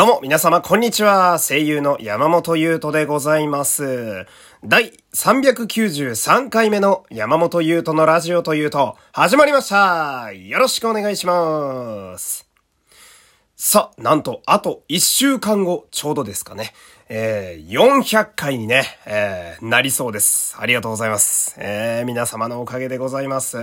どうも、皆様、こんにちは。声優の山本優斗でございます。第393回目の山本優斗のラジオというと、始まりました。よろしくお願いします。さあ、なんと、あと1週間後、ちょうどですかね。えー、400回にね、えー、なりそうです。ありがとうございます。えー、皆様のおかげでございます。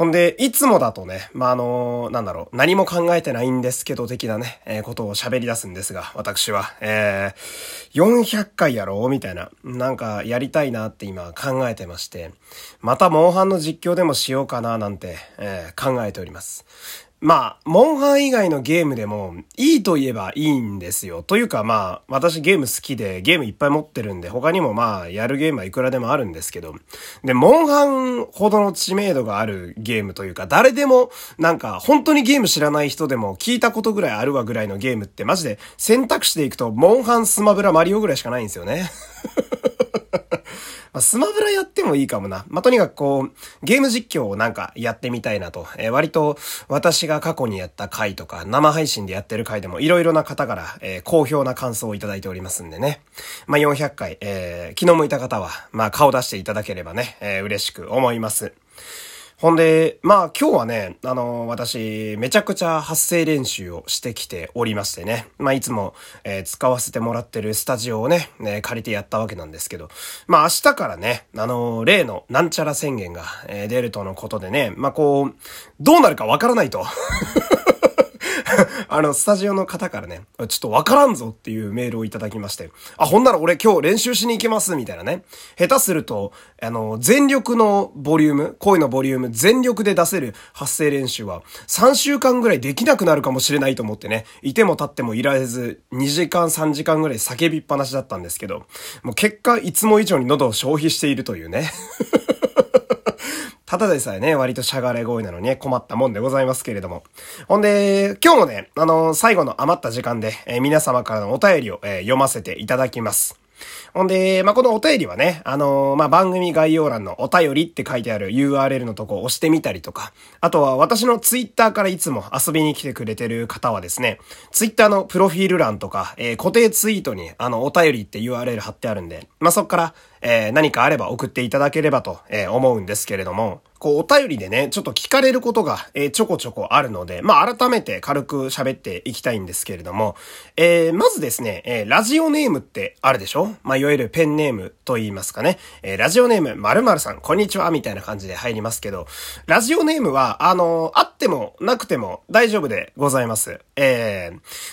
ほんで、いつもだとね、まあ、あのなんだろう、何も考えてないんですけど、的なね、えーことを喋り出すんですが、私は、えー、400回やろうみたいな、なんか、やりたいなって今考えてまして、また、モンハンの実況でもしようかな、なんて、えー考えております。まあ、モンハン以外のゲームでも、いいと言えばいいんですよ。というかまあ、私ゲーム好きで、ゲームいっぱい持ってるんで、他にもまあ、やるゲームはいくらでもあるんですけど、で、モンハンほどの知名度があるゲームというか、誰でも、なんか、本当にゲーム知らない人でも聞いたことぐらいあるわぐらいのゲームって、マジで選択肢でいくと、モンハン、スマブラ、マリオぐらいしかないんですよね。まあ、スマブラやってもいいかもな。まあ、とにかくこう、ゲーム実況をなんかやってみたいなと。えー割と私が過去にやった回とか、生配信でやってる回でもいろいろな方から、えー好評な感想をいただいておりますんでね。まあ、400回、えー昨日もいた方は、まあ、顔出していただければね、えー嬉しく思います。ほんで、まあ今日はね、あの私、めちゃくちゃ発声練習をしてきておりましてね。まあいつも、えー使わせてもらってるスタジオをね、ね借りてやったわけなんですけど。まあ明日からね、あの例のなんちゃら宣言が、え出るとのことでね、まあこう、どうなるかわからないと。あの、スタジオの方からね、ちょっとわからんぞっていうメールをいただきまして、あ、ほんなら俺今日練習しに行けます、みたいなね。下手すると、あの、全力のボリューム、声のボリューム、全力で出せる発声練習は、3週間ぐらいできなくなるかもしれないと思ってね、いても立ってもいられず、2時間3時間ぐらい叫びっぱなしだったんですけど、もう結果、いつも以上に喉を消費しているというね。ただでさえね、割としゃがれ声なのにね、困ったもんでございますけれども。ほんで、今日もね、あの最後の余った時間で、えー皆様からのお便りを、えー読ませていただきます。ほんで、まあ、このお便りはね、あのーまあ、番組概要欄のお便りって書いてある URL のとこを押してみたりとか、あとは私のツイッターからいつも遊びに来てくれてる方はですね、ツイッターのプロフィール欄とか、えー固定ツイートにあの、お便りって URL 貼ってあるんで、まあ、そっから、えー何かあれば送っていただければと、えー思うんですけれども、こう、お便りでね、ちょっと聞かれることが、えーちょこちょこあるので、まあ、改めて軽く喋っていきたいんですけれども、えーまずですね、えーラジオネームってあるでしょ？まあ、いわゆるペンネームと言いますかね。えーラジオネーム〇〇さん、こんにちは、みたいな感じで入りますけど、ラジオネームは、あのあってもなくても大丈夫でございます。え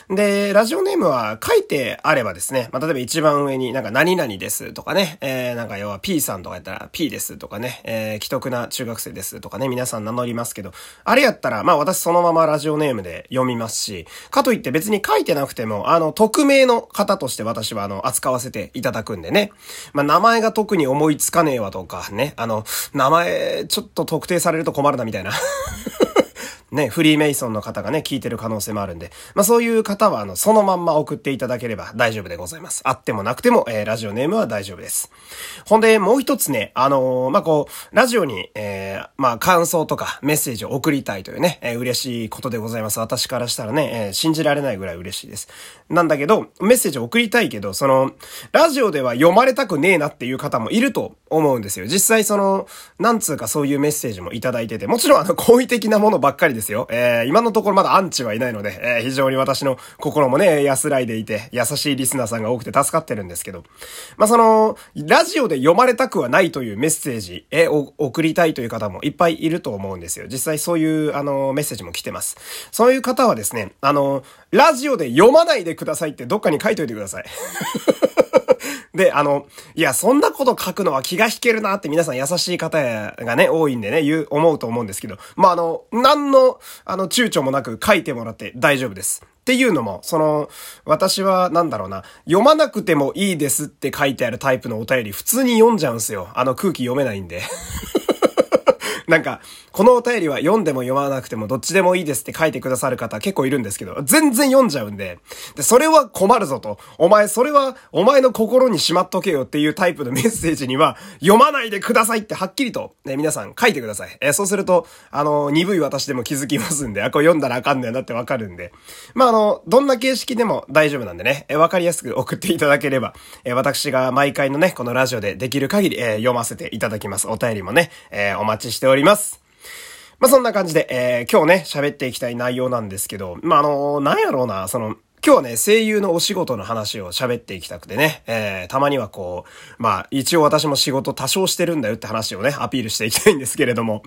ーで、ラジオネームは書いてあればですね、まあ、例えば一番上になんか何々ですとかね、えーえなんか要は P さんとかやったら P ですとかね、えー既得な中学生ですとかね、皆さん名乗りますけど、あれやったら、まあ私そのままラジオネームで読みますし、かといって別に書いてなくても、あの、匿名の方として私はあの、扱わせていただくんでね。まあ名前が特に思いつかねえわとかね、あの、名前ちょっと特定されると困るなみたいな。ね、フリーメイソンの方がね、聞いてる可能性もあるんで、まあそういう方は、あの、そのまんま送っていただければ大丈夫でございます。あってもなくても、えーラジオネームは大丈夫です。ほんで、もう一つね、あのーまあこう、ラジオに、えーまあ感想とかメッセージを送りたいというね、えー嬉しいことでございます。私からしたらね、えー信じられないぐらい嬉しいです。なんだけど、メッセージを送りたいけど、その、ラジオでは読まれたくねえなっていう方もいると思うんですよ。実際その、なんつうかそういうメッセージもいただいてて、もちろんあの、好意的なものばっかりですよ。えー今のところまだアンチはいないので、えー非常に私の心もね、安らいでいて、優しいリスナーさんが多くて助かってるんですけど、まあ、その、ラジオで読まれたくはないというメッセージ、え送りたいという方もいっぱいいると思うんですよ。実際そういう、あの、メッセージも来てます。そういう方はですね、あの、ラジオで読まないでくださいってどっかに書いといてください。で、あの、いや、そんなこと書くのは気が引けるなって皆さん優しい方がね、多いんでね、言う、思うと思うんですけど、まあ、あの、何の、あの、躊躇もなく書いてもらって大丈夫です。っていうのも、その、私は、なんだろうな、読まなくてもいいですって書いてあるタイプのお便り、普通に読んじゃうんすよ。あの空気読めないんで。なんか、このお便りは読んでも読まなくてもどっちでもいいですって書いてくださる方結構いるんですけど、全然読んじゃうんで、で、それは困るぞと。お前、それはお前の心にしまっとけよっていうタイプのメッセージには、読まないでくださいってはっきりと、ね、皆さん書いてください。えー、そうすると、あの、鈍い私でも気づきますんで、あ、これ読んだらあかんだよなってわかるんで。まあ、あの、どんな形式でも大丈夫なんでね、えー、わかりやすく送っていただければ、えー、私が毎回のね、このラジオでできる限り、えー、読ませていただきます。お便りもね、えー、お待ちしておりますります。まあ、そんな感じで、えー、今日ね、喋っていきたい内容なんですけど、まあ、あのー、なんやろうな、その、今日はね、声優のお仕事の話を喋っていきたくてね、えー、たまにはこう、まあ、一応私も仕事多少してるんだよって話をね、アピールしていきたいんですけれども、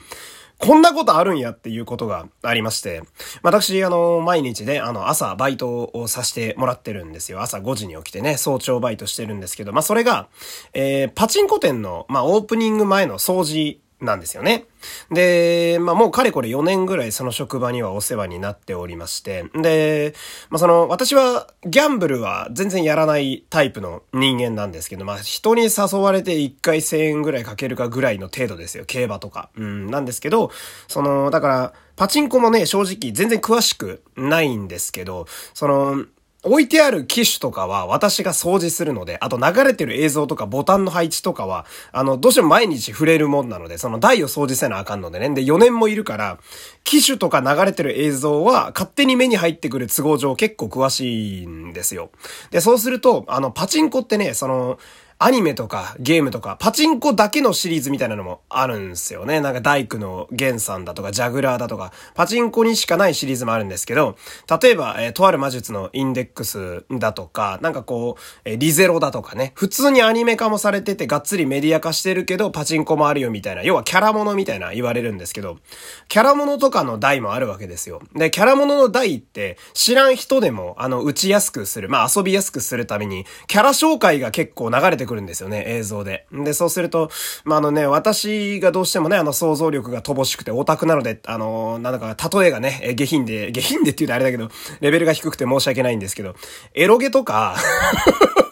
こんなことあるんやっていうことがありまして、私、あの、毎日ね、あの、朝バイトをさせてもらってるんですよ。朝5時に起きてね、早朝バイトしてるんですけど、まあ、それが、えー、パチンコ店の、まあ、オープニング前の掃除なんですよね。で、まあもうかれこれ4年ぐらいその職場にはお世話になっておりまして、で、まあその、私はギャンブルは全然やらないタイプの人間なんですけど、まあ人に誘われて1回1000円ぐらいかけるかぐらいの程度ですよ。競馬とか。うん、なんですけど、その、だから、パチンコもね、正直全然詳しくないんですけど、その、置いてある機種とかは私が掃除するので、あと流れてる映像とかボタンの配置とかは、あの、どうしても毎日触れるもんなので、その台を掃除せなあかんのでね。で、4年もいるから、機種とか流れてる映像は勝手に目に入ってくる都合上結構詳しいんですよ。で、そうすると、あの、パチンコってね、その、アニメとかゲームとか、パチンコだけのシリーズみたいなのもあるんですよね。なんか大工のゲンさんだとか、ジャグラーだとか、パチンコにしかないシリーズもあるんですけど、例えば、えー、とある魔術のインデックスだとか、なんかこう、えー、リゼロだとかね、普通にアニメ化もされてて、がっつりメディア化してるけど、パチンコもあるよみたいな、要はキャラモノみたいな言われるんですけど、キャラモノとかの台もあるわけですよ。で、キャラモノの台って、知らん人でも、あの、打ちやすくする、まあ遊びやすくするために、キャラ紹介が結構流れてくるんですよね、映像で。で、そうすると、まあ、あのね、私がどうしてもね、あの、想像力が乏しくてオタクなので、あの、なんだか、例えがね、下品で、下品でって言うとあれだけど、レベルが低くて申し訳ないんですけど、エロゲとか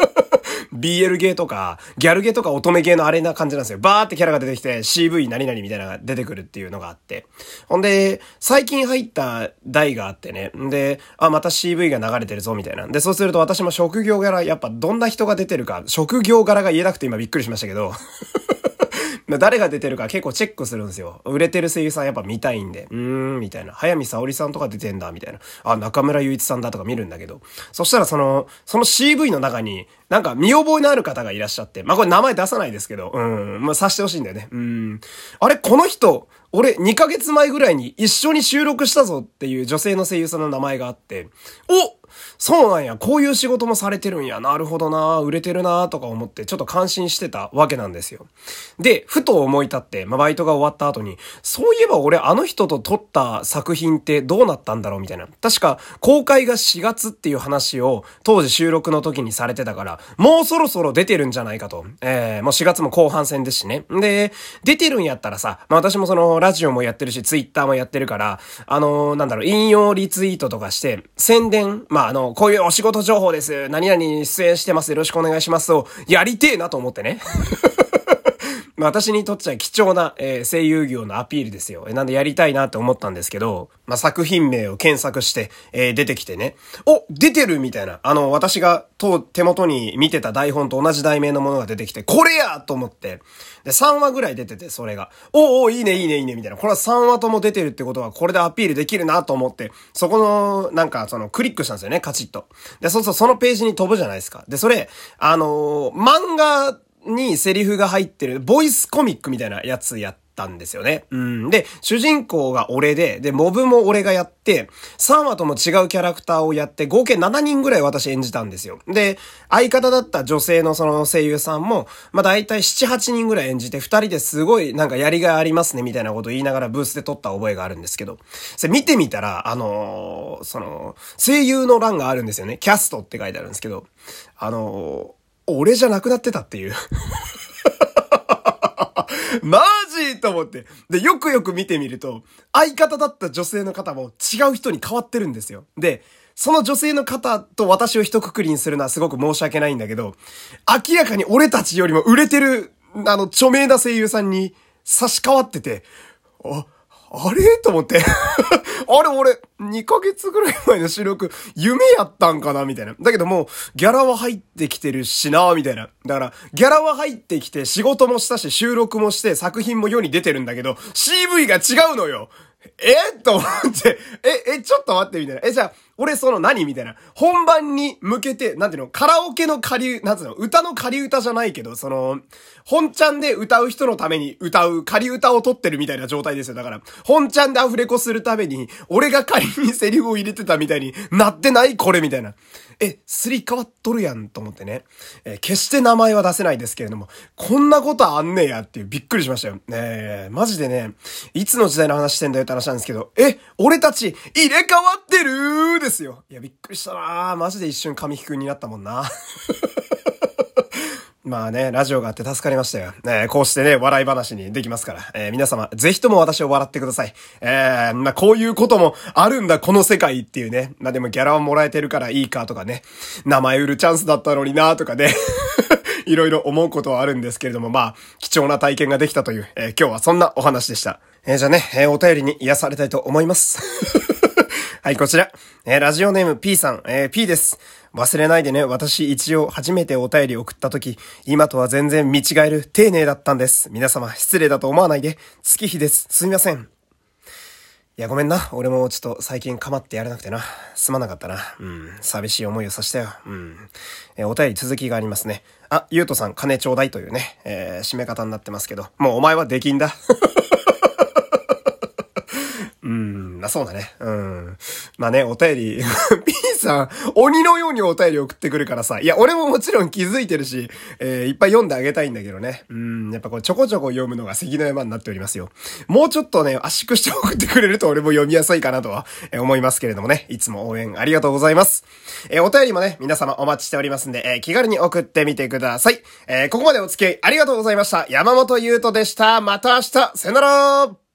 BL ゲーとか、ギャルゲーとか乙女ゲーのあれな感じなんですよ。バーってキャラが出てきて CV 何々みたいなのが出てくるっていうのがあって。ほんで、最近入った台があってね。んで、あ、また CV が流れてるぞみたいな。で、そうすると私も職業柄、やっぱどんな人が出てるか、職業柄が言えなくて今びっくりしましたけど 誰が出てるか結構チェックするんですよ。売れてる声優さんやっぱ見たいんで。うーん、みたいな。早見沙織さんとか出てんだ、みたいな。あ、中村祐一さんだとか見るんだけど。そしたらその、その CV の中に、なんか見覚えのある方がいらっしゃって。まあ、これ名前出さないですけど。うん。まあ、さしてほしいんだよね。うん。あれ、この人、俺2ヶ月前ぐらいに一緒に収録したぞっていう女性の声優さんの名前があって、おそうなんや、こういう仕事もされてるんや、なるほどな、売れてるな、とか思ってちょっと感心してたわけなんですよ。で、ふと思い立って、まあ、バイトが終わった後に、そういえば俺あの人と撮った作品ってどうなったんだろうみたいな。確か、公開が4月っていう話を当時収録の時にされてたから、もうそろそろ出てるんじゃないかと。えー、もう4月も後半戦ですしね。で、出てるんやったらさ、まあ、私もそのラジオもやってるし、ツイッターもやってるから、あのー、なんだろう、引用リツイートとかして、宣伝、まあ、あの、こういうお仕事情報です。何々に出演してます。よろしくお願いしますを、やりてえなと思ってね。まあ私にとっちゃ貴重な、えー、声優業のアピールですよ。なんでやりたいなって思ったんですけど、まあ作品名を検索して、えー、出てきてね、お出てるみたいな。あの、私が手元に見てた台本と同じ題名のものが出てきて、これやと思って、で、3話ぐらい出てて、それが。おおいいね、いいね、いいね、みたいな。これは3話とも出てるってことは、これでアピールできるなと思って、そこの、なんか、その、クリックしたんですよね、カチッと。で、そうそう、そのページに飛ぶじゃないですか。で、それ、あのー、漫画にセリフが入ってる、ボイスコミックみたいなやつやったんですよね。うん。で、主人公が俺で、で、モブも俺がやって、3話とも違うキャラクターをやって、合計7人ぐらい私演じたんですよ。で、相方だった女性のその声優さんも、まあ大体7、8人ぐらい演じて、2人ですごいなんかやりがいありますね、みたいなことを言いながらブースで撮った覚えがあるんですけど、それ見てみたら、あのー、その、声優の欄があるんですよね。キャストって書いてあるんですけど、あのー俺じゃなくなってたっていう マジと思って。で、よくよく見てみると、相方だった女性の方も違う人に変わってるんですよ。で、その女性の方と私を一括りにするのはすごく申し訳ないんだけど、明らかに俺たちよりも売れてる、あの、著名な声優さんに差し替わってて、あ、あれ？と思って。あれ俺、2ヶ月ぐらい前の収録、夢やったんかなみたいな。だけどもう、ギャラは入ってきてるしなみたいな。だから、ギャラは入ってきて、仕事もしたし、収録もして、作品も世に出てるんだけど、CV が違うのよえ？と思って、え、え、ちょっと待って、みたいな。え、じゃあ、俺その何みたいな。本番に向けて、なんていうの、カラオケの仮、なんていうの、歌の仮歌じゃないけど、その、本ちゃんで歌う人のために歌う仮歌を撮ってるみたいな状態ですよ。だから、本ちゃんでアフレコするために、俺が仮にセリフを入れてたみたいになってないこれみたいな。え、すり替わっとるやんと思ってね。えー、決して名前は出せないですけれども、こんなことあんねやっていうびっくりしましたよ。ねえ、マジでね、いつの時代の話してんだよって話なんですけど、え、俺たち入れ替わってるでよ。いや、びっくりしたなマジで一瞬神木くんになったもんな。まあね、ラジオがあって助かりましたよ。えー、こうしてね、笑い話にできますから。えー、皆様、ぜひとも私を笑ってください。えー、まあこういうこともあるんだ、この世界っていうね。まあでもギャラはもらえてるからいいかとかね。名前売るチャンスだったのになとかね。いろいろ思うことはあるんですけれども、まあ、貴重な体験ができたという、えー、今日はそんなお話でした。えー、じゃあね、えー、お便りに癒されたいと思います。はい、こちら。えー、ラジオネーム P さん、えー、P です。忘れないでね、私一応初めてお便り送った時、今とは全然見違える丁寧だったんです。皆様失礼だと思わないで、月日です。すみません。いや、ごめんな。俺もちょっと最近構ってやれなくてな。すまなかったな。うん。寂しい思いをさせたよ。うん。えお便り続きがありますね。あ、ゆうとさん、金ちょうだいというね、えー、締め方になってますけど、もうお前はできんだ。うん、まあそうだね。うん。まあね、お便り、P さん、鬼のようにお便り送ってくるからさ。いや、俺ももちろん気づいてるし、えー、いっぱい読んであげたいんだけどね。うん、やっぱこう、ちょこちょこ読むのが関の山になっておりますよ。もうちょっとね、圧縮して送ってくれると俺も読みやすいかなとは、え思いますけれどもね。いつも応援ありがとうございます。えー、お便りもね、皆様お待ちしておりますんで、えー、気軽に送ってみてください。えー、ここまでお付き合いありがとうございました。山本優斗でした。また明日、さよなら